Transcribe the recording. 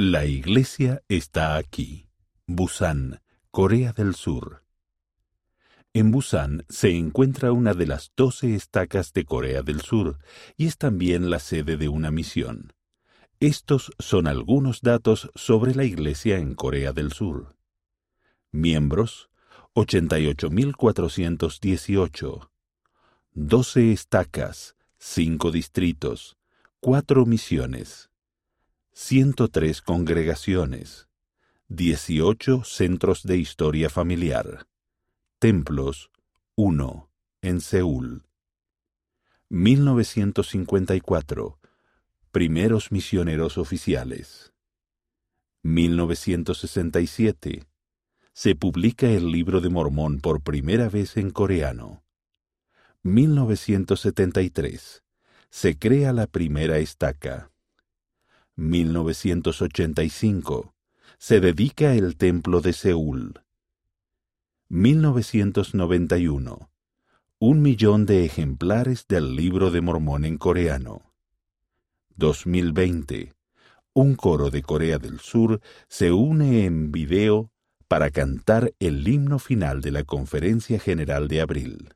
La iglesia está aquí. Busan, Corea del Sur. En Busan se encuentra una de las doce estacas de Corea del Sur y es también la sede de una misión. Estos son algunos datos sobre la iglesia en Corea del Sur. Miembros 88.418. 12 estacas, 5 distritos, 4 misiones, 103 congregaciones, 18 centros de historia familiar, templos, 1 en Seúl. 1954 Primeros misioneros oficiales. 1967. Se publica el libro de Mormón por primera vez en coreano. 1973. Se crea la primera estaca. 1985. Se dedica el Templo de Seúl. 1991. Un millón de ejemplares del libro de Mormón en coreano. 2020. Un coro de Corea del Sur se une en video para cantar el himno final de la Conferencia General de abril.